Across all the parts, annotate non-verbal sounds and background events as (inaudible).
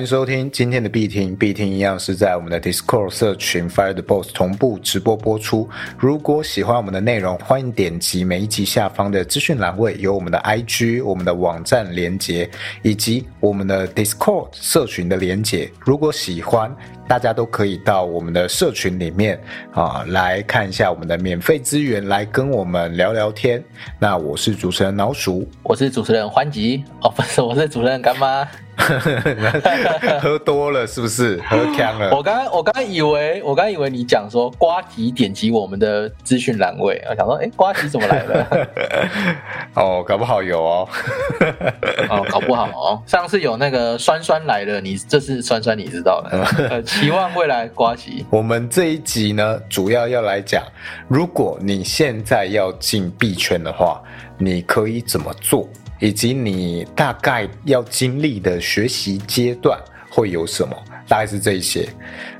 欢迎收听今天的必听，必听一样是在我们的 Discord 社群 Fire the Boss 同步直播播出。如果喜欢我们的内容，欢迎点击每一集下方的资讯栏位，有我们的 IG、我们的网站连接，以及我们的 Discord 社群的连接。如果喜欢，大家都可以到我们的社群里面啊，来看一下我们的免费资源，来跟我们聊聊天。那我是主持人老鼠，我是主持人欢吉哦，不是，(laughs) 我是主持人干妈。喝多了是不是？喝呛了。(laughs) 我刚刚我刚刚以为我刚以为你讲说瓜吉点击我们的资讯栏位，我想说，哎，瓜吉怎么来了？(laughs) 哦，搞不好有哦。哦，搞不好哦。上次有那个酸酸来了，你这次酸酸你知道了。期望未来瓜吉。我们这一集呢，主要要来讲，如果你现在要进币圈的话，你可以怎么做？以及你大概要经历的学习阶段会有什么？大概是这一些。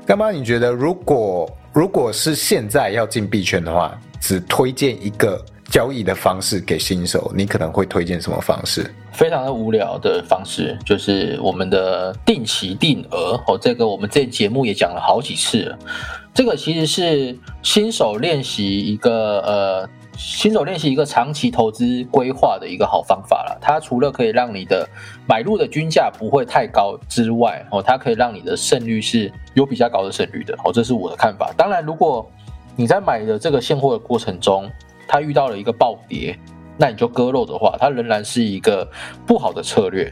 干妈，你觉得如果如果是现在要进币圈的话，只推荐一个交易的方式给新手，你可能会推荐什么方式？非常的无聊的方式，就是我们的定期定额哦。这个我们这节目也讲了好几次了。这个其实是新手练习一个呃。新手练习一个长期投资规划的一个好方法了。它除了可以让你的买入的均价不会太高之外，哦，它可以让你的胜率是有比较高的胜率的。哦，这是我的看法。当然，如果你在买的这个现货的过程中，它遇到了一个暴跌，那你就割肉的话，它仍然是一个不好的策略。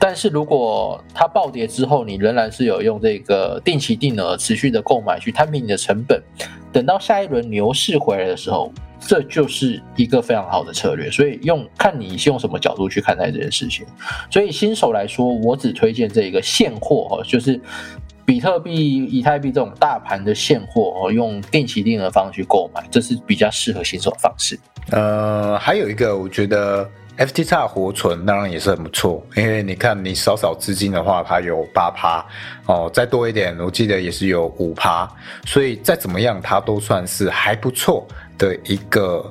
但是如果它暴跌之后，你仍然是有用这个定期定额持续的购买去摊平你的成本，等到下一轮牛市回来的时候。这就是一个非常好的策略，所以用看你是用什么角度去看待这件事情。所以新手来说，我只推荐这一个现货哦，就是比特币、以太币这种大盘的现货哦，用定期定额方式去购买，这是比较适合新手的方式。呃，还有一个，我觉得 FTX 活存当然也是很不错，因为你看你少少资金的话，它有八趴哦，再多一点，我记得也是有五趴，所以再怎么样，它都算是还不错。的一个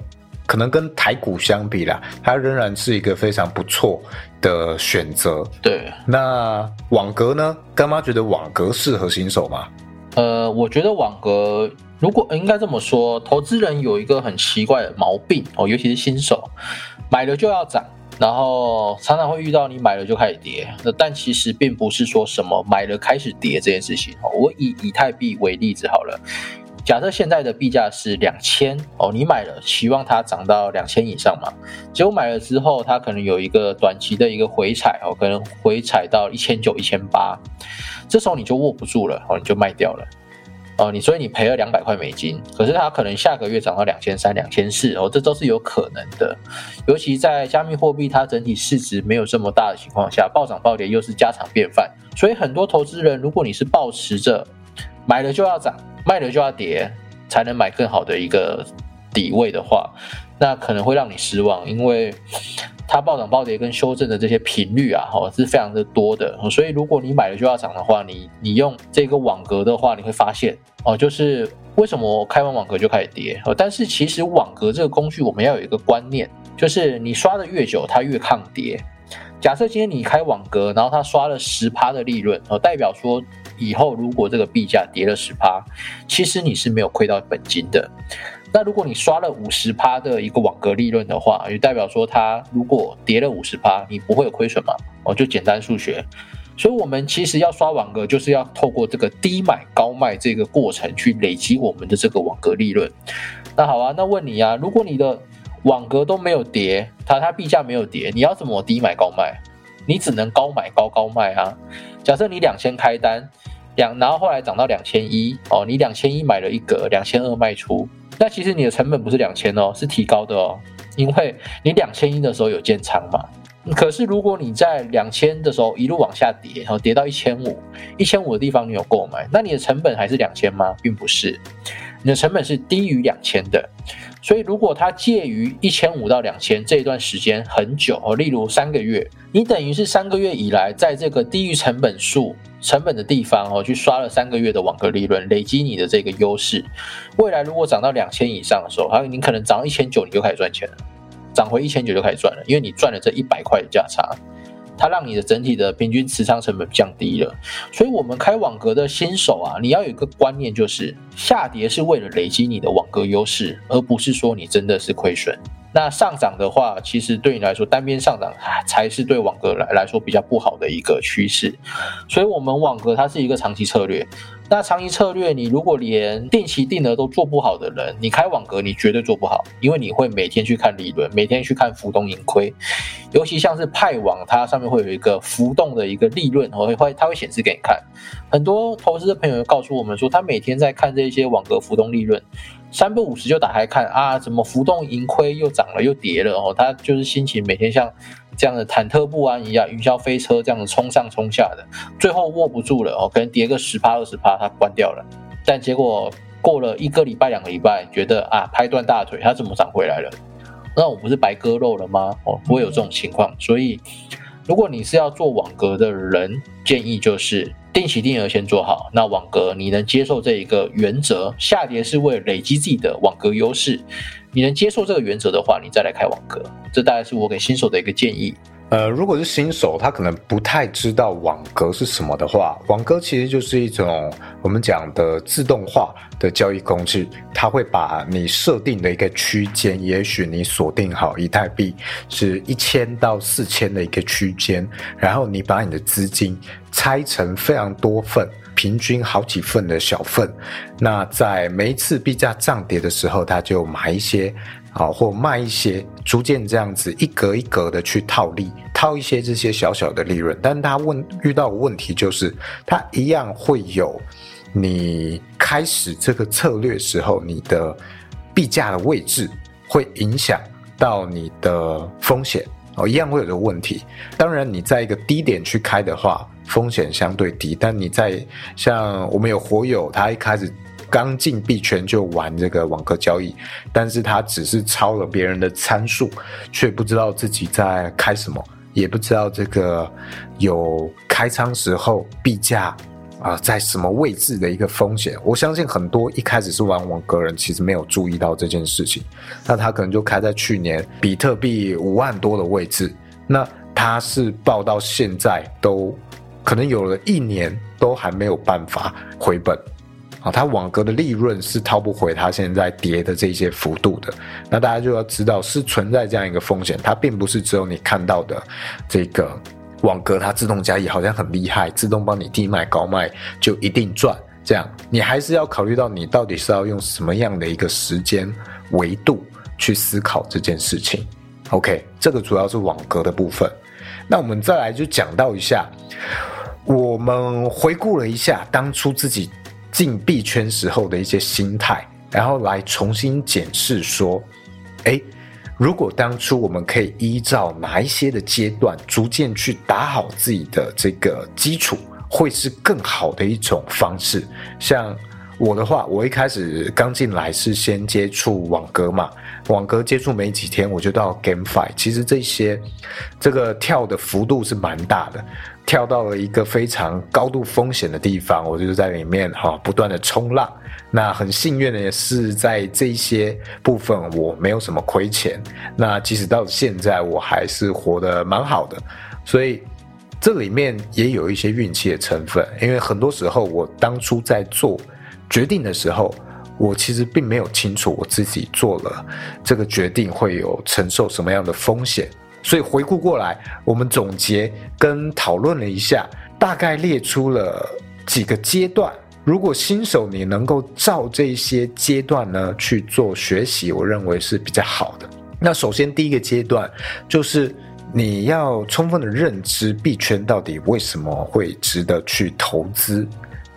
可能跟台股相比啦，它仍然是一个非常不错的选择。对，那网格呢？干妈觉得网格适合新手吗？呃，我觉得网格如果应该这么说，投资人有一个很奇怪的毛病哦，尤其是新手，买了就要涨，然后常常会遇到你买了就开始跌。那但其实并不是说什么买了开始跌这件事情哦。我以以太币为例子好了。假设现在的币价是两千哦，你买了，希望它涨到两千以上嘛？结果买了之后，它可能有一个短期的一个回踩哦，可能回踩到一千九、一千八，这时候你就握不住了哦，你就卖掉了哦，你所以你赔了两百块美金，可是它可能下个月涨到两千三、两千四哦，这都是有可能的。尤其在加密货币它整体市值没有这么大的情况下，暴涨暴跌又是家常便饭，所以很多投资人，如果你是抱持着买了就要涨。卖了就要跌，才能买更好的一个底位的话，那可能会让你失望，因为它暴涨暴跌跟修正的这些频率啊，哈是非常的多的。所以如果你买了就要涨的话，你你用这个网格的话，你会发现哦，就是为什么开完网格就开始跌？哦但是其实网格这个工具，我们要有一个观念，就是你刷的越久，它越抗跌。假设今天你开网格，然后它刷了十趴的利润，哦，代表说。以后如果这个币价跌了十趴，其实你是没有亏到本金的。那如果你刷了五十趴的一个网格利润的话，也代表说它如果跌了五十趴，你不会有亏损嘛？哦，就简单数学。所以，我们其实要刷网格，就是要透过这个低买高卖这个过程去累积我们的这个网格利润。那好啊，那问你啊，如果你的网格都没有跌，它它币价没有跌，你要怎么低买高卖？你只能高买高高卖啊。假设你两千开单。两，然后后来涨到两千一哦，你两千一买了一格，两千二卖出，那其实你的成本不是两千哦，是提高的哦，因为你两千一的时候有建仓嘛。可是如果你在两千的时候一路往下跌，然后跌到一千五，一千五的地方你有购买，那你的成本还是两千吗？并不是，你的成本是低于两千的。所以如果它介于一千五到两千这一段时间很久哦，例如三个月，你等于是三个月以来在这个低于成本数。成本的地方哦，去刷了三个月的网格利润，累积你的这个优势。未来如果涨到两千以上的时候，还有你可能涨到一千九，你就开始赚钱了，涨回一千九就开始赚了，因为你赚了这一百块的价差。它让你的整体的平均持仓成本降低了。所以，我们开网格的新手啊，你要有一个观念，就是下跌是为了累积你的网格优势，而不是说你真的是亏损。那上涨的话，其实对你来说，单边上涨才是对网格来来说比较不好的一个趋势。所以，我们网格它是一个长期策略。那长期策略，你如果连定期定额都做不好的人，你开网格你绝对做不好，因为你会每天去看利润，每天去看浮动盈亏，尤其像是派网，它上面会有一个浮动的一个利润，会会它会显示给你看。很多投资的朋友告诉我们说，他每天在看这些网格浮动利润。三不五十就打开看啊，怎么浮动盈亏又涨了又跌了哦，他就是心情每天像这样的忐忑不安一样，云霄飞车这样子冲上冲下的，最后握不住了哦，可能跌个十趴二十趴，他关掉了。但结果过了一个礼拜两个礼拜，觉得啊拍断大腿，他怎么涨回来了？那我不是白割肉了吗？哦，不会有这种情况。所以如果你是要做网格的人，建议就是。定期定额先做好，那网格你能接受这一个原则？下跌是为了累积自己的网格优势，你能接受这个原则的话，你再来开网格。这大概是我给新手的一个建议。呃，如果是新手，他可能不太知道网格是什么的话，网格其实就是一种我们讲的自动化的交易工具，它会把你设定的一个区间，也许你锁定好以太币是一千到四千的一个区间，然后你把你的资金拆成非常多份，平均好几份的小份，那在每一次币价涨跌的时候，它就买一些。好，或卖一些，逐渐这样子一格一格的去套利，套一些这些小小的利润。但他问遇到问题就是，他一样会有你开始这个策略时候，你的币价的位置会影响到你的风险哦，一样会有这个问题。当然，你在一个低点去开的话，风险相对低。但你在像我们有火友，他一开始。刚进币圈就玩这个网格交易，但是他只是抄了别人的参数，却不知道自己在开什么，也不知道这个有开仓时候币价啊在什么位置的一个风险。我相信很多一开始是玩网格人，其实没有注意到这件事情，那他可能就开在去年比特币五万多的位置，那他是报到现在都可能有了一年都还没有办法回本。啊，它网格的利润是套不回它现在跌的这些幅度的，那大家就要知道是存在这样一个风险，它并不是只有你看到的这个网格它自动加益好像很厉害，自动帮你低卖高卖就一定赚，这样你还是要考虑到你到底是要用什么样的一个时间维度去思考这件事情。OK，这个主要是网格的部分，那我们再来就讲到一下，我们回顾了一下当初自己。进币圈时候的一些心态，然后来重新检视说，哎，如果当初我们可以依照哪一些的阶段，逐渐去打好自己的这个基础，会是更好的一种方式。像我的话，我一开始刚进来是先接触网格嘛，网格接触没几天，我就到 GameFi，其实这些这个跳的幅度是蛮大的。跳到了一个非常高度风险的地方，我就在里面哈不断的冲浪。那很幸运的也是在这些部分我没有什么亏钱。那即使到现在我还是活得蛮好的，所以这里面也有一些运气的成分。因为很多时候我当初在做决定的时候，我其实并没有清楚我自己做了这个决定会有承受什么样的风险。所以回顾过来，我们总结跟讨论了一下，大概列出了几个阶段。如果新手你能够照这些阶段呢去做学习，我认为是比较好的。那首先第一个阶段就是你要充分的认知币圈到底为什么会值得去投资。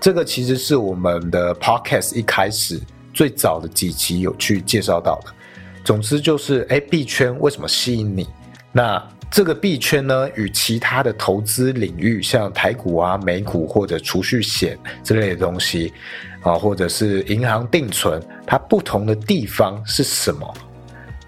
这个其实是我们的 podcast 一开始最早的几集有去介绍到的。总之就是，哎，币圈为什么吸引你？那这个币圈呢，与其他的投资领域，像台股啊、美股或者储蓄险之类的东西，啊，或者是银行定存，它不同的地方是什么？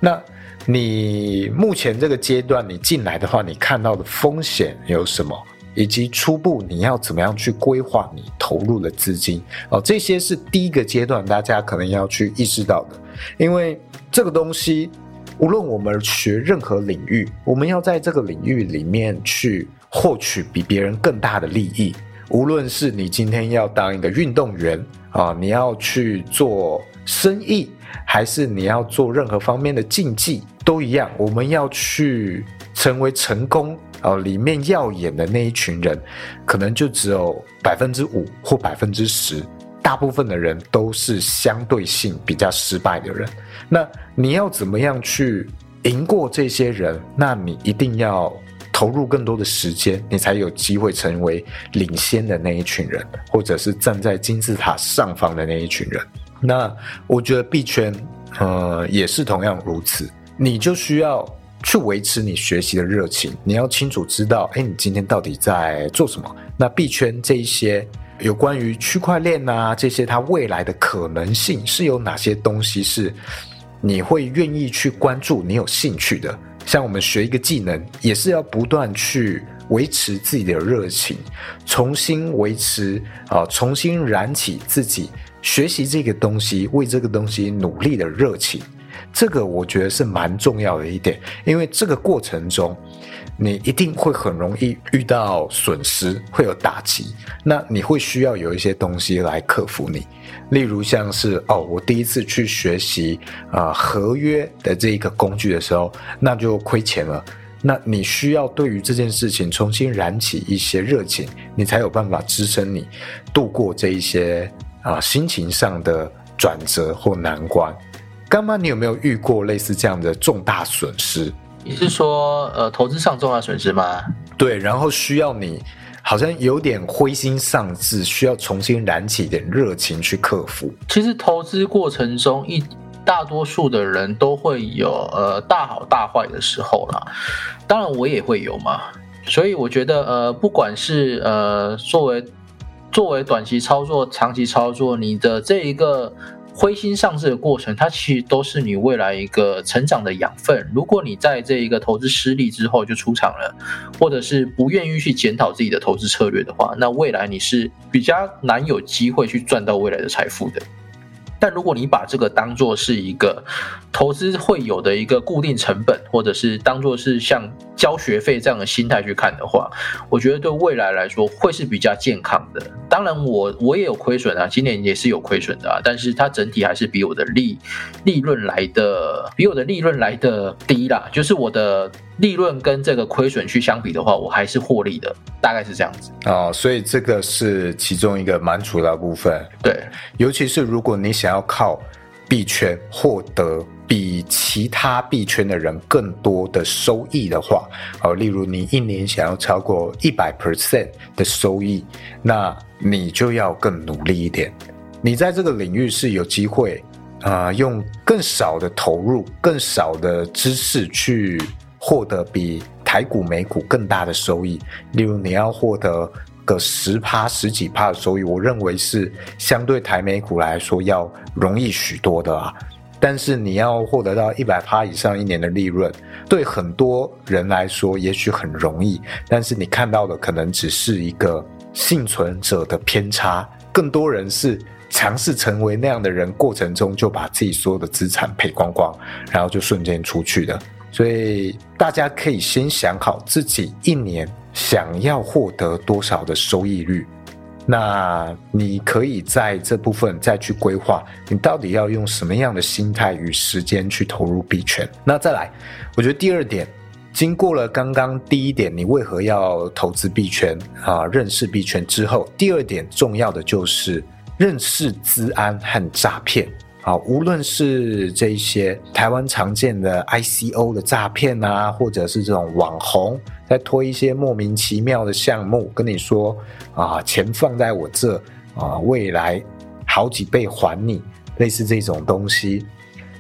那你目前这个阶段你进来的话，你看到的风险有什么？以及初步你要怎么样去规划你投入的资金？哦，这些是第一个阶段，大家可能要去意识到的，因为这个东西。无论我们学任何领域，我们要在这个领域里面去获取比别人更大的利益。无论是你今天要当一个运动员啊，你要去做生意，还是你要做任何方面的竞技，都一样。我们要去成为成功啊里面耀眼的那一群人，可能就只有百分之五或百分之十。大部分的人都是相对性比较失败的人。那你要怎么样去赢过这些人？那你一定要。投入更多的时间，你才有机会成为领先的那一群人，或者是站在金字塔上方的那一群人。那我觉得币圈，呃，也是同样如此。你就需要去维持你学习的热情，你要清楚知道，哎，你今天到底在做什么？那币圈这一些有关于区块链啊，这些它未来的可能性是有哪些东西是你会愿意去关注、你有兴趣的？像我们学一个技能，也是要不断去维持自己的热情，重新维持啊，重新燃起自己学习这个东西、为这个东西努力的热情。这个我觉得是蛮重要的一点，因为这个过程中。你一定会很容易遇到损失，会有打击，那你会需要有一些东西来克服你，例如像是哦，我第一次去学习啊合约的这一个工具的时候，那就亏钱了，那你需要对于这件事情重新燃起一些热情，你才有办法支撑你度过这一些啊心情上的转折或难关。你有没有遇过类似这样的重大损失？你是说，呃，投资上重大损失吗？对，然后需要你好像有点灰心丧志，需要重新燃起一点热情去克服。其实投资过程中，一大多数的人都会有呃大好大坏的时候啦。当然我也会有嘛。所以我觉得，呃，不管是呃作为作为短期操作、长期操作，你的这一个。灰心丧志的过程，它其实都是你未来一个成长的养分。如果你在这一个投资失利之后就出场了，或者是不愿意去检讨自己的投资策略的话，那未来你是比较难有机会去赚到未来的财富的。但如果你把这个当做是一个投资会有的一个固定成本，或者是当做是像交学费这样的心态去看的话，我觉得对未来来说会是比较健康的。当然，我我也有亏损啊，今年也是有亏损的啊，但是它整体还是比我的利利润来的比我的利润来的低啦。就是我的利润跟这个亏损去相比的话，我还是获利的，大概是这样子哦。所以这个是其中一个蛮主要的部分。对，尤其是如果你想要靠币圈获得比其他币圈的人更多的收益的话，哦，例如你一年想要超过一百 percent 的收益，那你就要更努力一点。你在这个领域是有机会啊，用更少的投入、更少的知识去获得比台股、美股更大的收益。例如你要获得。个十趴十几趴的收益，我认为是相对台美股来说要容易许多的啊。但是你要获得到一百趴以上一年的利润，对很多人来说也许很容易，但是你看到的可能只是一个幸存者的偏差，更多人是尝试成为那样的人，过程中就把自己所有的资产赔光光，然后就瞬间出去的。所以大家可以先想好自己一年。想要获得多少的收益率，那你可以在这部分再去规划，你到底要用什么样的心态与时间去投入币圈？那再来，我觉得第二点，经过了刚刚第一点，你为何要投资币圈啊？认识币圈之后，第二点重要的就是认识资安和诈骗。啊，无论是这些台湾常见的 ICO 的诈骗啊，或者是这种网红在推一些莫名其妙的项目，跟你说啊，钱放在我这啊，未来好几倍还你，类似这种东西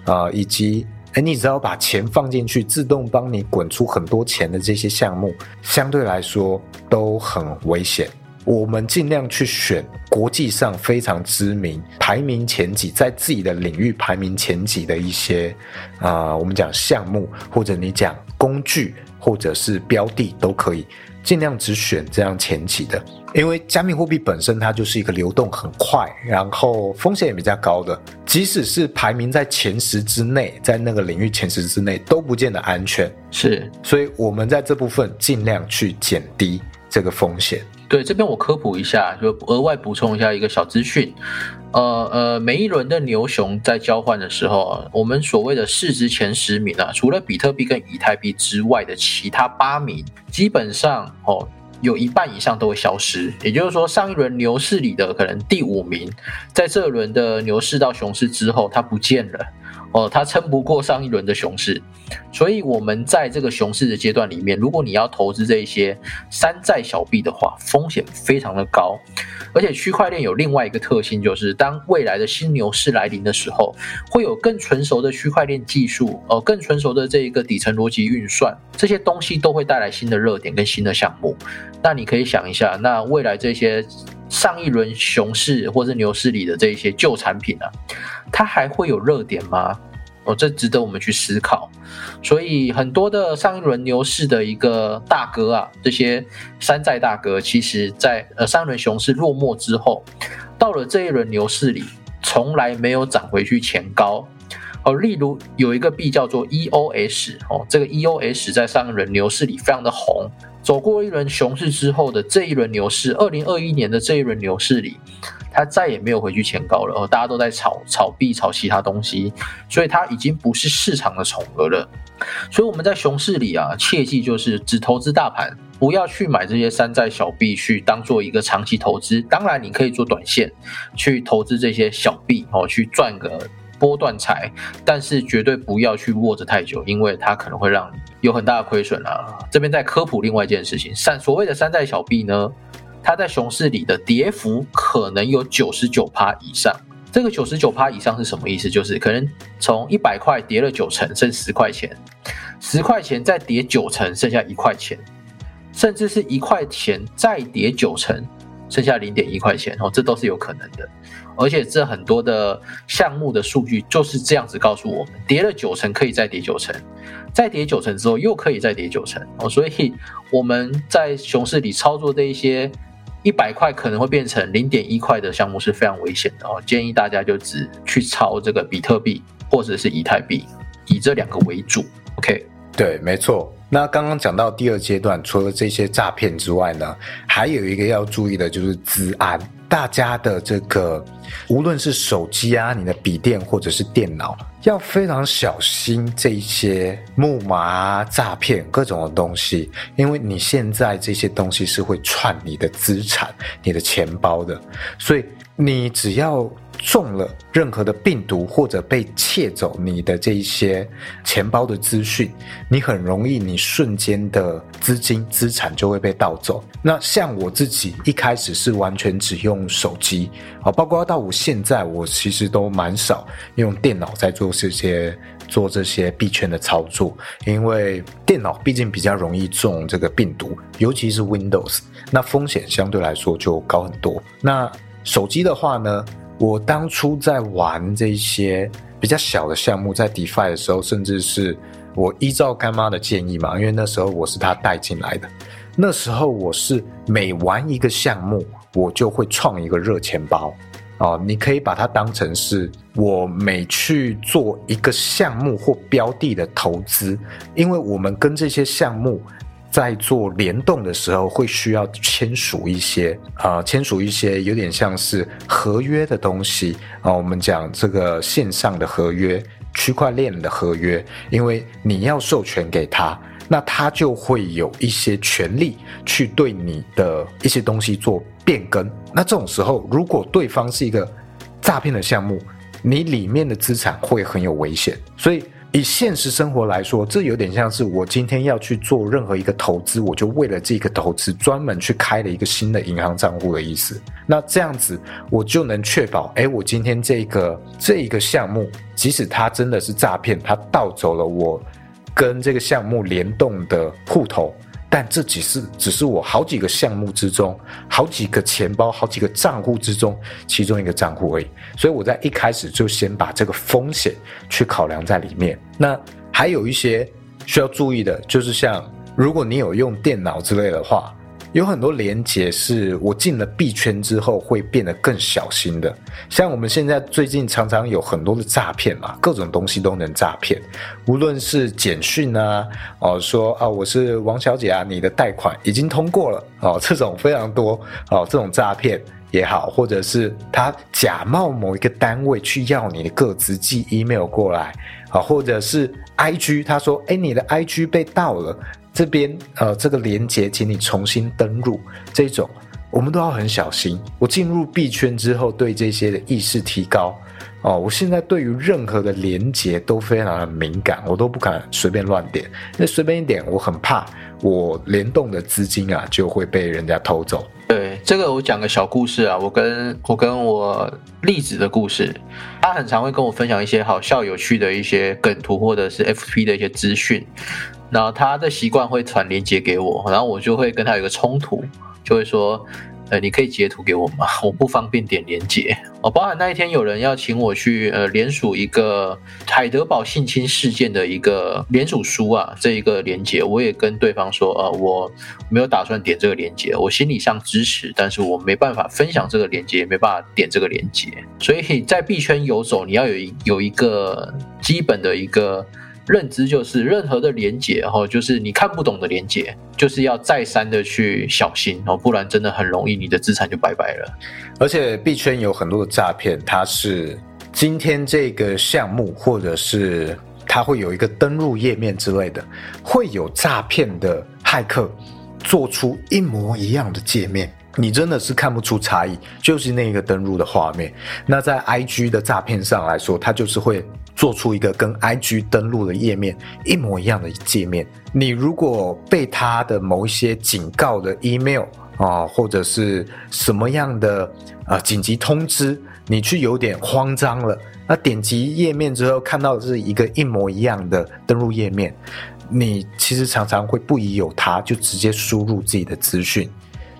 啊，以及哎，你只要把钱放进去，自动帮你滚出很多钱的这些项目，相对来说都很危险。我们尽量去选国际上非常知名、排名前几，在自己的领域排名前几的一些啊，我们讲项目，或者你讲工具，或者是标的都可以。尽量只选这样前几的，因为加密货币本身它就是一个流动很快，然后风险也比较高的，即使是排名在前十之内，在那个领域前十之内都不见得安全。是，所以我们在这部分尽量去减低这个风险。对，这边我科普一下，就额外补充一下一个小资讯。呃呃，每一轮的牛熊在交换的时候，我们所谓的市值前十名啊，除了比特币跟以太币之外的其他八名，基本上哦，有一半以上都会消失。也就是说，上一轮牛市里的可能第五名，在这轮的牛市到熊市之后，它不见了。哦，它撑不过上一轮的熊市，所以我们在这个熊市的阶段里面，如果你要投资这一些山寨小币的话，风险非常的高。而且区块链有另外一个特性，就是当未来的新牛市来临的时候，会有更成熟的区块链技术，哦，更成熟的这一个底层逻辑运算，这些东西都会带来新的热点跟新的项目。那你可以想一下，那未来这些上一轮熊市或者牛市里的这一些旧产品啊，它还会有热点吗？哦，这值得我们去思考。所以很多的上一轮牛市的一个大哥啊，这些山寨大哥，其实在呃上一轮熊市落幕之后，到了这一轮牛市里，从来没有涨回去前高。哦，例如有一个币叫做 EOS 哦，这个 EOS 在上一轮牛市里非常的红，走过一轮熊市之后的这一轮牛市，二零二一年的这一轮牛市里。它再也没有回去前高了，哦，大家都在炒炒币、炒其他东西，所以它已经不是市场的宠儿了。所以我们在熊市里啊，切记就是只投资大盘，不要去买这些山寨小币去当做一个长期投资。当然，你可以做短线去投资这些小币哦，去赚个波段财，但是绝对不要去握着太久，因为它可能会让你有很大的亏损啊。这边在科普另外一件事情，山所谓的山寨小币呢。它在熊市里的跌幅可能有九十九趴以上，这个九十九趴以上是什么意思？就是可能从一百块跌了九成，剩十块钱，十块钱再跌九成，剩下一块钱，甚至是一块钱再跌九成，剩下零点一块钱哦，这都是有可能的。而且这很多的项目的数据就是这样子告诉我们：跌了九成可以再跌九成，再跌九成之后又可以再跌九成哦。所以我们在熊市里操作这一些。一百块可能会变成零点一块的项目是非常危险的哦，建议大家就只去抄这个比特币或者是以太币，以这两个为主。OK，对，没错。那刚刚讲到第二阶段，除了这些诈骗之外呢，还有一个要注意的就是资安。大家的这个，无论是手机啊、你的笔电或者是电脑，要非常小心这一些木马、诈骗各种的东西，因为你现在这些东西是会串你的资产、你的钱包的，所以你只要。中了任何的病毒或者被窃走你的这一些钱包的资讯，你很容易你瞬间的资金资产就会被盗走。那像我自己一开始是完全只用手机啊，包括到我现在我其实都蛮少用电脑在做这些做这些币圈的操作，因为电脑毕竟比较容易中这个病毒，尤其是 Windows，那风险相对来说就高很多。那手机的话呢？我当初在玩这些比较小的项目，在 DeFi 的时候，甚至是我依照干妈的建议嘛，因为那时候我是他带进来的。那时候我是每玩一个项目，我就会创一个热钱包哦。你可以把它当成是我每去做一个项目或标的的投资，因为我们跟这些项目。在做联动的时候，会需要签署一些啊，签署一些有点像是合约的东西啊。我们讲这个线上的合约、区块链的合约，因为你要授权给他，那他就会有一些权利去对你的一些东西做变更。那这种时候，如果对方是一个诈骗的项目，你里面的资产会很有危险，所以。以现实生活来说，这有点像是我今天要去做任何一个投资，我就为了这个投资专门去开了一个新的银行账户的意思。那这样子，我就能确保，哎，我今天这个这一个项目，即使它真的是诈骗，它盗走了我跟这个项目联动的户头。但这只是只是我好几个项目之中，好几个钱包、好几个账户之中其中一个账户而已。所以我在一开始就先把这个风险去考量在里面。那还有一些需要注意的，就是像如果你有用电脑之类的话，有很多连接是我进了币圈之后会变得更小心的。像我们现在最近常常有很多的诈骗嘛，各种东西都能诈骗，无论是简讯啊，哦说啊我是王小姐啊，你的贷款已经通过了哦，这种非常多哦，这种诈骗也好，或者是他假冒某一个单位去要你的个资寄 email 过来啊，或者是 IG 他说哎你的 IG 被盗了。这边呃，这个连接，请你重新登录，这种我们都要很小心。我进入币圈之后，对这些的意识提高哦。我现在对于任何的连接都非常的敏感，我都不敢随便乱点，那随便一点，我很怕我联动的资金啊就会被人家偷走。对，这个我讲个小故事啊，我跟我跟我栗子的故事，他很常会跟我分享一些好笑有趣的一些梗图或者是 FP 的一些资讯。然后他的习惯会传链接给我，然后我就会跟他有个冲突，就会说，呃，你可以截图给我吗？(laughs) 我不方便点连接。哦，包含那一天有人要请我去呃联署一个海德堡性侵事件的一个联署书啊，这一个连接，我也跟对方说，呃，我没有打算点这个连接，我心理上支持，但是我没办法分享这个连接，没办法点这个连接。所以在币圈游走，你要有一有一个基本的一个。认知就是任何的连接，哈，就是你看不懂的连接，就是要再三的去小心哦，不然真的很容易你的资产就拜拜了。而且币圈有很多的诈骗，它是今天这个项目，或者是它会有一个登录页面之类的，会有诈骗的骇客做出一模一样的界面，你真的是看不出差异，就是那个登录的画面。那在 IG 的诈骗上来说，它就是会。做出一个跟 IG 登录的页面一模一样的界面，你如果被他的某一些警告的 email 啊，或者是什么样的啊紧急通知，你去有点慌张了，那点击页面之后看到是一个一模一样的登录页面，你其实常常会不疑有他，就直接输入自己的资讯，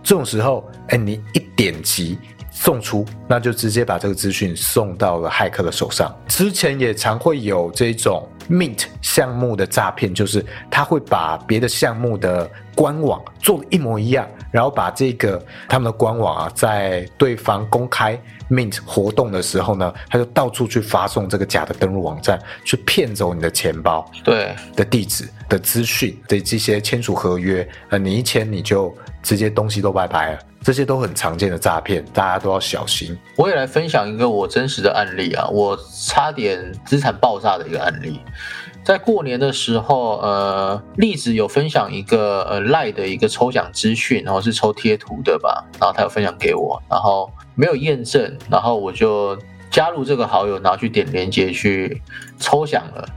这种时候，哎，你一点击。送出，那就直接把这个资讯送到了骇客的手上。之前也常会有这种 Mint 项目的诈骗，就是他会把别的项目的官网做的一模一样，然后把这个他们的官网啊，在对方公开 Mint 活动的时候呢，他就到处去发送这个假的登录网站，去骗走你的钱包、对的地址的资讯的这些签署合约，呃，你一签你就直接东西都拜拜了。这些都很常见的诈骗，大家都要小心。我也来分享一个我真实的案例啊，我差点资产爆炸的一个案例。在过年的时候，呃，栗子有分享一个呃赖的一个抽奖资讯，然后是抽贴图的吧，然后他有分享给我，然后没有验证，然后我就加入这个好友，然后去点链接去抽奖了。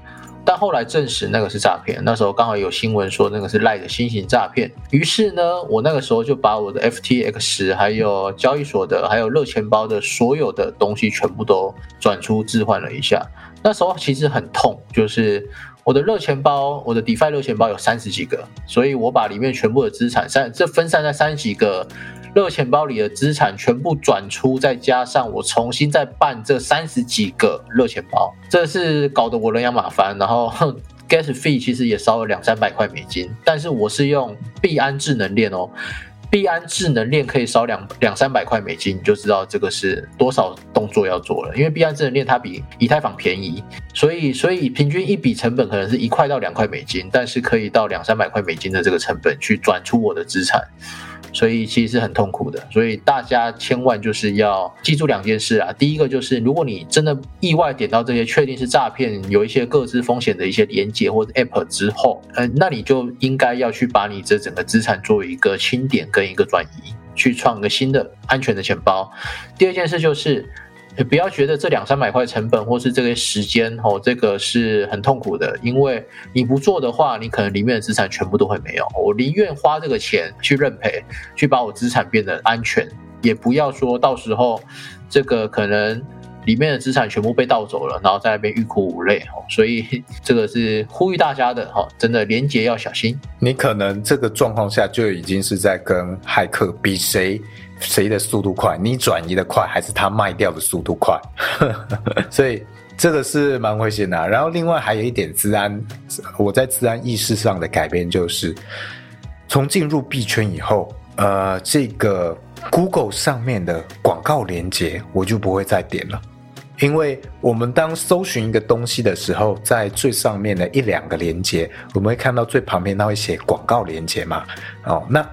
但后来证实那个是诈骗，那时候刚好有新闻说那个是赖的新型诈骗，于是呢，我那个时候就把我的 FTX 还有交易所的还有热钱包的所有的东西全部都转出置换了一下。那时候其实很痛，就是我的热钱包，我的 DeFi 热钱包有三十几个，所以我把里面全部的资产三这分散在三十几个。热钱包里的资产全部转出，再加上我重新再办这三十几个热钱包，这是搞得我人仰马翻。然后 (laughs) gas fee 其实也烧了两三百块美金，但是我是用币安智能链哦，币安智能链可以烧两两三百块美金，你就知道这个是多少动作要做了。因为币安智能链它比以太坊便宜，所以所以平均一笔成本可能是一块到两块美金，但是可以到两三百块美金的这个成本去转出我的资产。所以其实是很痛苦的，所以大家千万就是要记住两件事啊。第一个就是，如果你真的意外点到这些确定是诈骗、有一些各自风险的一些连接或者 App 之后，嗯，那你就应该要去把你这整个资产做一个清点跟一个转移，去创一个新的安全的钱包。第二件事就是。不要觉得这两三百块成本或是这个时间哦，这个是很痛苦的，因为你不做的话，你可能里面的资产全部都会没有。我宁愿花这个钱去认赔，去把我资产变得安全，也不要说到时候这个可能里面的资产全部被盗走了，然后在那边欲哭无泪哦。所以 (laughs) 这个是呼吁大家的哈，真的廉洁要小心。你可能这个状况下就已经是在跟骇客比谁。谁的速度快？你转移的快，还是他卖掉的速度快？(laughs) 所以这个是蛮危险的。然后另外还有一点自安，我在自安意识上的改变就是，从进入币圈以后，呃，这个 Google 上面的广告链接，我就不会再点了。因为我们当搜寻一个东西的时候，在最上面的一两个连接，我们会看到最旁边它会写广告连接嘛？哦，那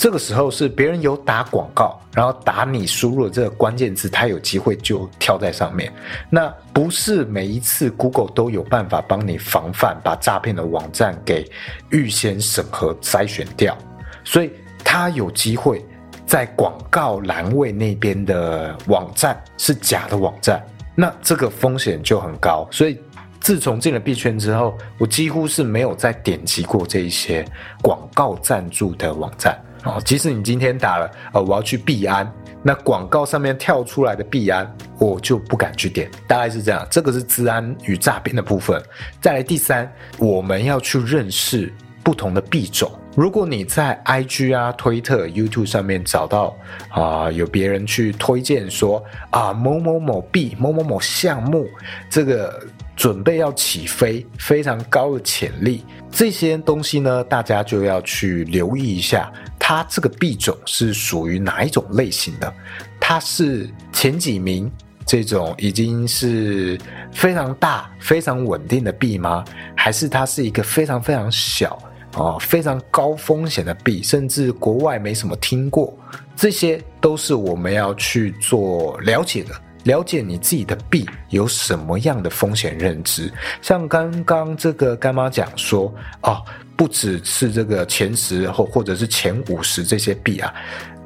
这个时候是别人有打广告，然后打你输入的这个关键字，它有机会就跳在上面。那不是每一次 Google 都有办法帮你防范，把诈骗的网站给预先审核筛选掉，所以它有机会在广告栏位那边的网站是假的网站。那这个风险就很高，所以自从进了币圈之后，我几乎是没有再点击过这一些广告赞助的网站哦。即使你今天打了呃我要去币安，那广告上面跳出来的币安，我就不敢去点。大概是这样，这个是治安与诈骗的部分。再来第三，我们要去认识不同的币种。如果你在 IG 啊、推特、YouTube 上面找到啊，有别人去推荐说啊某某某币、某某某项目，这个准备要起飞，非常高的潜力，这些东西呢，大家就要去留意一下，它这个币种是属于哪一种类型的？它是前几名这种已经是非常大、非常稳定的币吗？还是它是一个非常非常小？啊，非常高风险的币，甚至国外没什么听过，这些都是我们要去做了解的。了解你自己的币有什么样的风险认知。像刚刚这个干妈讲说，哦，不只是这个前十或或者是前五十这些币啊，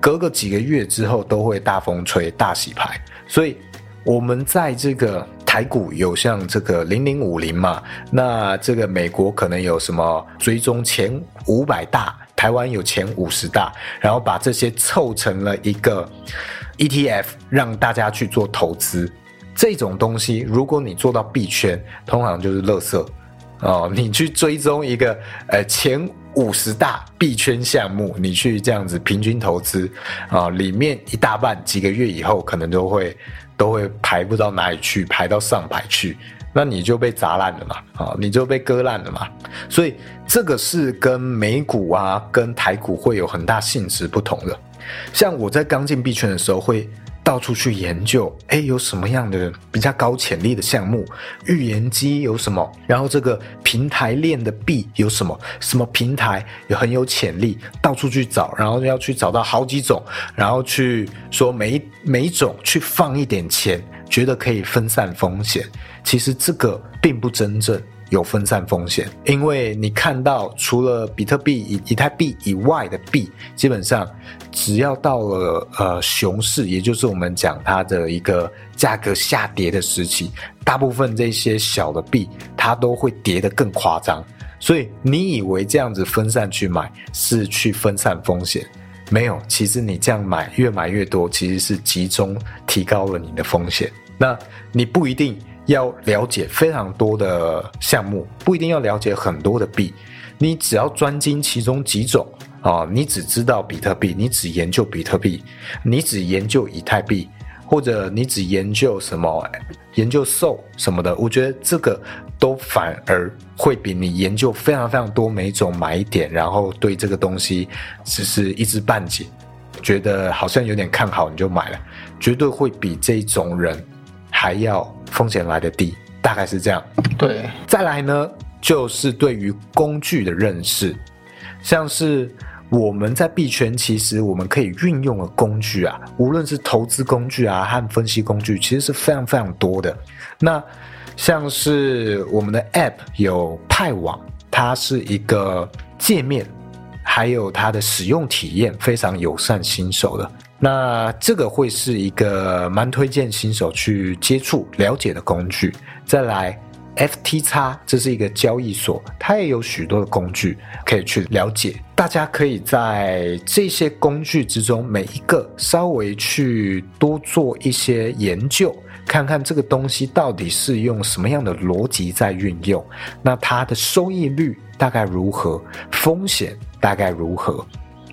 隔个几个月之后都会大风吹、大洗牌。所以，我们在这个。台股有像这个零零五零嘛？那这个美国可能有什么追踪前五百大，台湾有前五十大，然后把这些凑成了一个 ETF，让大家去做投资。这种东西，如果你做到币圈，通常就是垃圾哦。你去追踪一个呃前五十大币圈项目，你去这样子平均投资啊，里面一大半几个月以后可能都会。都会排不到哪里去，排到上排去，那你就被砸烂了嘛，啊，你就被割烂了嘛。所以这个是跟美股啊、跟台股会有很大性质不同的。像我在刚进币圈的时候会。到处去研究，哎，有什么样的比较高潜力的项目？预言机有什么？然后这个平台链的币有什么？什么平台有很有潜力？到处去找，然后要去找到好几种，然后去说每每种去放一点钱，觉得可以分散风险。其实这个并不真正。有分散风险，因为你看到除了比特币、以以太币以外的币，基本上只要到了呃熊市，也就是我们讲它的一个价格下跌的时期，大部分这些小的币它都会跌得更夸张。所以你以为这样子分散去买是去分散风险，没有，其实你这样买越买越多，其实是集中提高了你的风险。那你不一定。要了解非常多的项目，不一定要了解很多的币，你只要专精其中几种啊，你只知道比特币，你只研究比特币，你只研究以太币，或者你只研究什么研究 SO 什么的，我觉得这个都反而会比你研究非常非常多每种买点，然后对这个东西只是一知半解，觉得好像有点看好你就买了，绝对会比这种人还要。风险来的低，大概是这样。对，再来呢，就是对于工具的认识，像是我们在币圈，其实我们可以运用的工具啊，无论是投资工具啊和分析工具，其实是非常非常多的。那像是我们的 App 有派网，它是一个界面，还有它的使用体验非常友善新手的。那这个会是一个蛮推荐新手去接触了解的工具。再来，FTX 这是一个交易所，它也有许多的工具可以去了解。大家可以在这些工具之中每一个稍微去多做一些研究，看看这个东西到底是用什么样的逻辑在运用，那它的收益率大概如何，风险大概如何。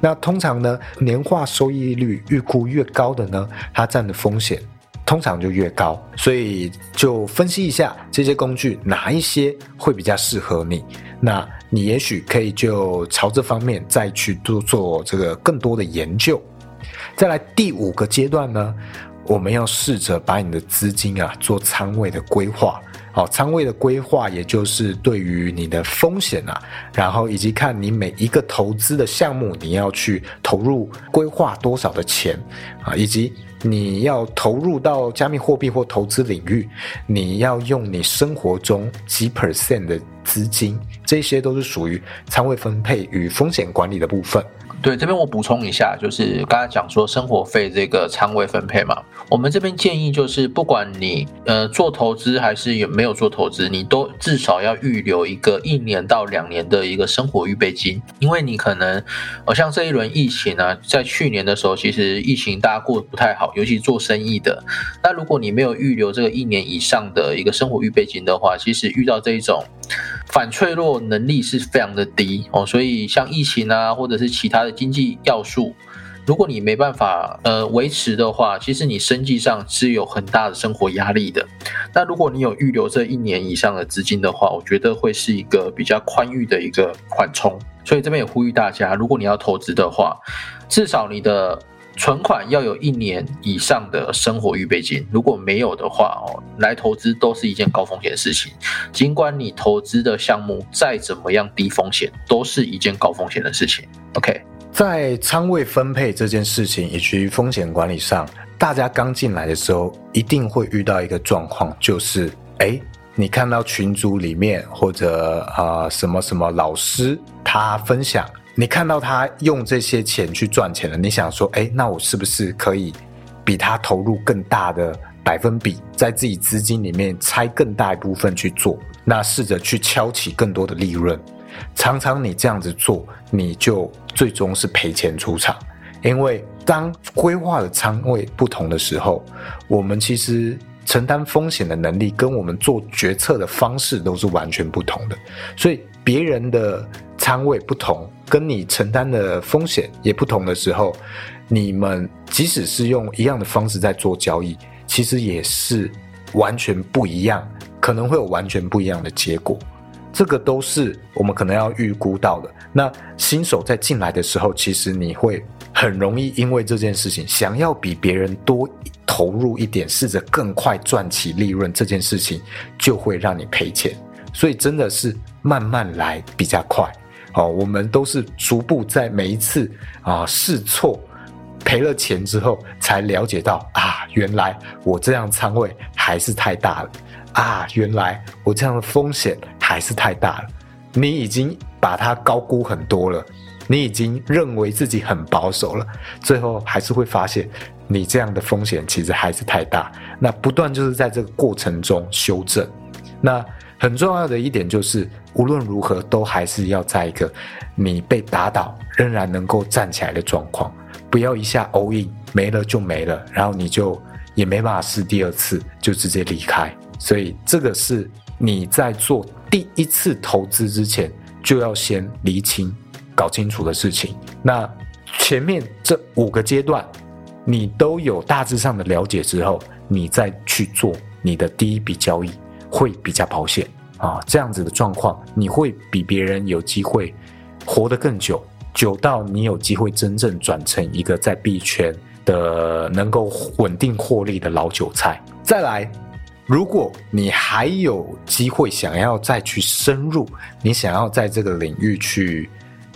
那通常呢，年化收益率预估越高的呢，它占的风险通常就越高。所以就分析一下这些工具哪一些会比较适合你。那你也许可以就朝这方面再去多做这个更多的研究。再来第五个阶段呢，我们要试着把你的资金啊做仓位的规划。好，仓位的规划，也就是对于你的风险啊，然后以及看你每一个投资的项目，你要去投入规划多少的钱啊，以及你要投入到加密货币或投资领域，你要用你生活中几 percent 的资金，这些都是属于仓位分配与风险管理的部分。对，这边我补充一下，就是刚才讲说生活费这个仓位分配嘛，我们这边建议就是，不管你呃做投资还是有没有做投资，你都至少要预留一个一年到两年的一个生活预备金，因为你可能，呃像这一轮疫情呢，在去年的时候，其实疫情大家过得不太好，尤其做生意的，那如果你没有预留这个一年以上的一个生活预备金的话，其实遇到这一种。反脆弱能力是非常的低哦，所以像疫情啊，或者是其他的经济要素，如果你没办法呃维持的话，其实你生计上是有很大的生活压力的。那如果你有预留这一年以上的资金的话，我觉得会是一个比较宽裕的一个缓冲。所以这边也呼吁大家，如果你要投资的话，至少你的。存款要有一年以上的生活预备金，如果没有的话哦，来投资都是一件高风险的事情。尽管你投资的项目再怎么样低风险，都是一件高风险的事情。OK，在仓位分配这件事情以及风险管理上，大家刚进来的时候一定会遇到一个状况，就是哎，你看到群组里面或者啊什么什么老师他分享。你看到他用这些钱去赚钱了，你想说，哎，那我是不是可以比他投入更大的百分比，在自己资金里面拆更大一部分去做？那试着去敲起更多的利润。常常你这样子做，你就最终是赔钱出场。因为当规划的仓位不同的时候，我们其实承担风险的能力跟我们做决策的方式都是完全不同的。所以别人的仓位不同。跟你承担的风险也不同的时候，你们即使是用一样的方式在做交易，其实也是完全不一样，可能会有完全不一样的结果。这个都是我们可能要预估到的。那新手在进来的时候，其实你会很容易因为这件事情，想要比别人多投入一点，试着更快赚起利润，这件事情就会让你赔钱。所以真的是慢慢来比较快。哦，我们都是逐步在每一次啊试错赔了钱之后，才了解到啊，原来我这样仓位还是太大了啊，原来我这样的风险还是太大了。你已经把它高估很多了，你已经认为自己很保守了，最后还是会发现你这样的风险其实还是太大。那不断就是在这个过程中修正。那很重要的一点就是。无论如何，都还是要在一个你被打倒仍然能够站起来的状况，不要一下 all in 没了就没了，然后你就也没办法试第二次就直接离开。所以这个是你在做第一次投资之前就要先厘清、搞清楚的事情。那前面这五个阶段你都有大致上的了解之后，你再去做你的第一笔交易会比较保险。啊，这样子的状况，你会比别人有机会活得更久，久到你有机会真正转成一个在币圈的能够稳定获利的老韭菜。再来，如果你还有机会想要再去深入，你想要在这个领域去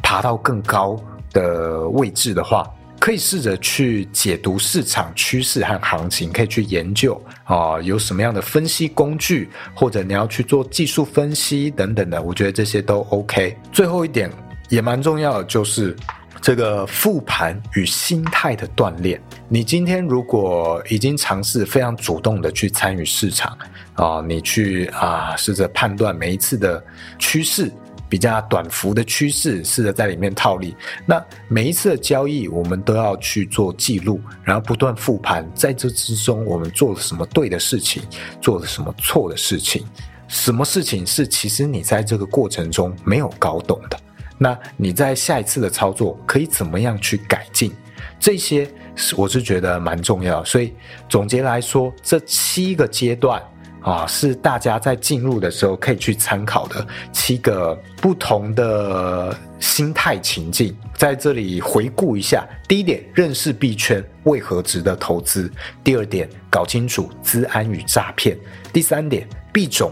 爬到更高的位置的话。可以试着去解读市场趋势和行情，可以去研究啊，有什么样的分析工具，或者你要去做技术分析等等的，我觉得这些都 OK。最后一点也蛮重要的，就是这个复盘与心态的锻炼。你今天如果已经尝试非常主动的去参与市场啊，你去啊试着判断每一次的趋势。比较短幅的趋势，试着在里面套利。那每一次的交易，我们都要去做记录，然后不断复盘，在这之中，我们做了什么对的事情，做了什么错的事情，什么事情是其实你在这个过程中没有搞懂的，那你在下一次的操作可以怎么样去改进？这些是我是觉得蛮重要。所以总结来说，这七个阶段。啊，是大家在进入的时候可以去参考的七个不同的心态情境，在这里回顾一下。第一点，认识币圈为何值得投资；第二点，搞清楚资安与诈骗；第三点，币种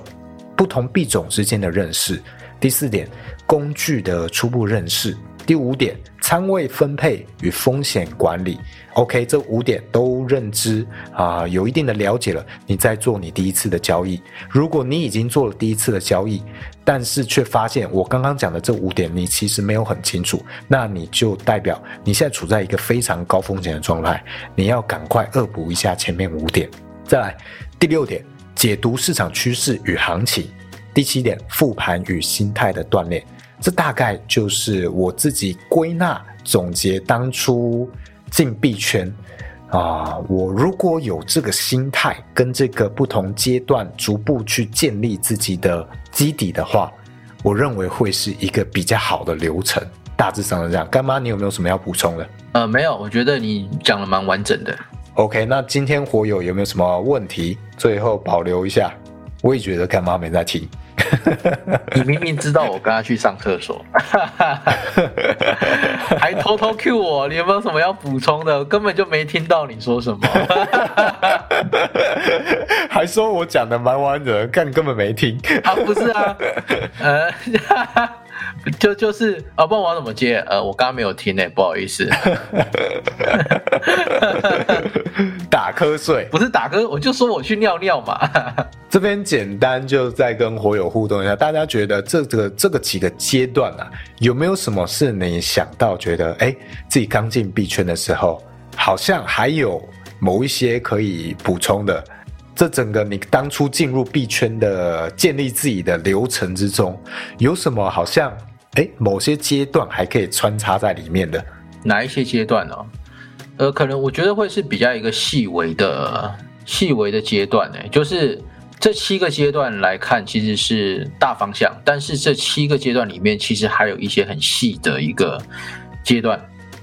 不同币种之间的认识；第四点，工具的初步认识；第五点，仓位分配与风险管理。OK，这五点都认知啊，有一定的了解了，你在做你第一次的交易。如果你已经做了第一次的交易，但是却发现我刚刚讲的这五点你其实没有很清楚，那你就代表你现在处在一个非常高风险的状态，你要赶快恶补一下前面五点。再来，第六点，解读市场趋势与行情；第七点，复盘与心态的锻炼。这大概就是我自己归纳总结当初。进币圈啊！我如果有这个心态，跟这个不同阶段逐步去建立自己的基底的话，我认为会是一个比较好的流程。大致上是这样。干妈，你有没有什么要补充的？呃，没有，我觉得你讲的蛮完整的。OK，那今天火友有没有什么问题？最后保留一下。我也觉得干妈没在听。(laughs) 你明明知道我跟他去上厕所，(laughs) 还偷偷 Q 我，你有没有什么要补充的？根本就没听到你说什么，(laughs) 还说我讲的蛮完整，但根本没听。啊，不是啊，呃。就就是啊，不然我要怎么接？呃，我刚刚没有听呢，不好意思。打瞌睡不是打瞌，我就说我去尿尿嘛。这边简单就再跟火友互动一下，大家觉得这个这个几个阶段啊，有没有什么是你想到觉得哎，自己刚进币圈的时候，好像还有某一些可以补充的？这整个你当初进入币圈的建立自己的流程之中，有什么好像哎某些阶段还可以穿插在里面的？哪一些阶段呢？呃，可能我觉得会是比较一个细微的、细微的阶段呢。就是这七个阶段来看，其实是大方向，但是这七个阶段里面，其实还有一些很细的一个阶段。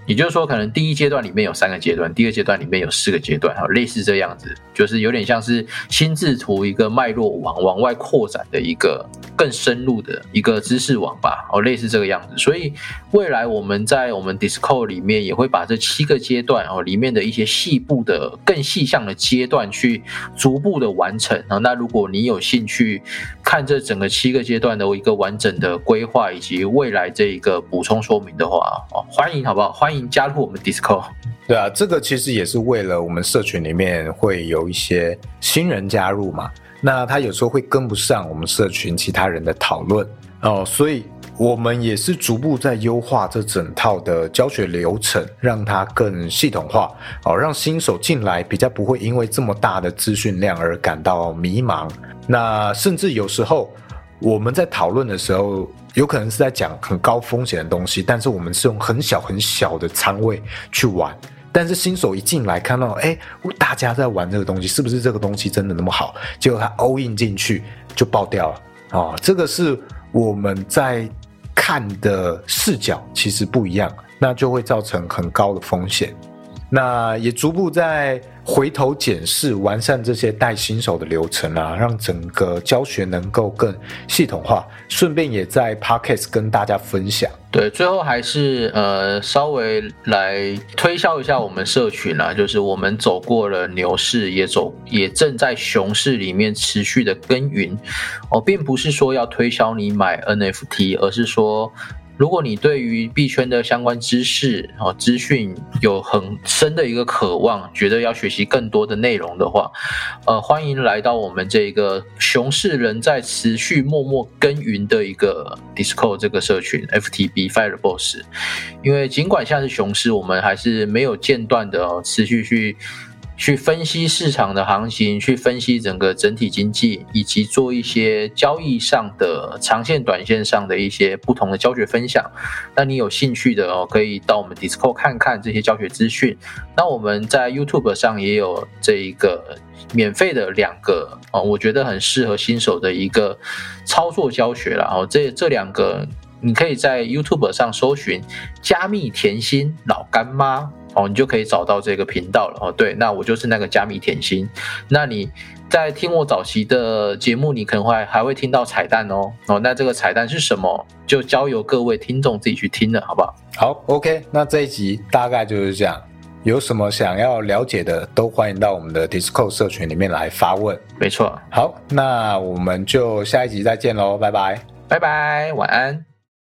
也就是说，可能第一阶段里面有三个阶段，第二阶段里面有四个阶段，哈，类似这样子，就是有点像是心智图一个脉络网往外扩展的一个更深入的一个知识网吧，哦，类似这个样子。所以未来我们在我们 Discord 里面也会把这七个阶段哦里面的一些细部的更细项的阶段去逐步的完成啊。那如果你有兴趣看这整个七个阶段的一个完整的规划以及未来这一个补充说明的话，哦，欢迎好不好？欢欢迎。加入我们 Discord，对啊，这个其实也是为了我们社群里面会有一些新人加入嘛，那他有时候会跟不上我们社群其他人的讨论哦，所以我们也是逐步在优化这整套的教学流程，让它更系统化哦，让新手进来比较不会因为这么大的资讯量而感到迷茫。那甚至有时候我们在讨论的时候。有可能是在讲很高风险的东西，但是我们是用很小很小的仓位去玩。但是新手一进来看到，哎，大家在玩这个东西，是不是这个东西真的那么好？结果他 all in 进去就爆掉了啊！这个是我们在看的视角其实不一样，那就会造成很高的风险。那也逐步在回头检视、完善这些带新手的流程啊，让整个教学能够更系统化。顺便也在 Podcast 跟大家分享。对，最后还是呃稍微来推销一下我们社群啦，就是我们走过了牛市，也走也正在熊市里面持续的耕耘。哦，并不是说要推销你买 NFT，而是说。如果你对于币圈的相关知识哦资讯有很深的一个渴望，觉得要学习更多的内容的话，呃，欢迎来到我们这个熊市仍在持续默默耕耘的一个 Discord 这个社群 FTB Fire Boss，因为尽管现在是熊市，我们还是没有间断的持续去。去分析市场的行情，去分析整个整体经济，以及做一些交易上的长线、短线上的一些不同的教学分享。那你有兴趣的哦，可以到我们 Discord 看看这些教学资讯。那我们在 YouTube 上也有这一个免费的两个哦，我觉得很适合新手的一个操作教学了哦。这这两个你可以在 YouTube 上搜寻“加密甜心老干妈”。哦，你就可以找到这个频道了哦。对，那我就是那个加密甜心。那你在听我早期的节目，你可能会还会听到彩蛋哦。哦，那这个彩蛋是什么？就交由各位听众自己去听了，好不好？好，OK，那这一集大概就是这样。有什么想要了解的，都欢迎到我们的 Discord 社群里面来发问。没错。好，那我们就下一集再见喽，拜拜，拜拜，晚安。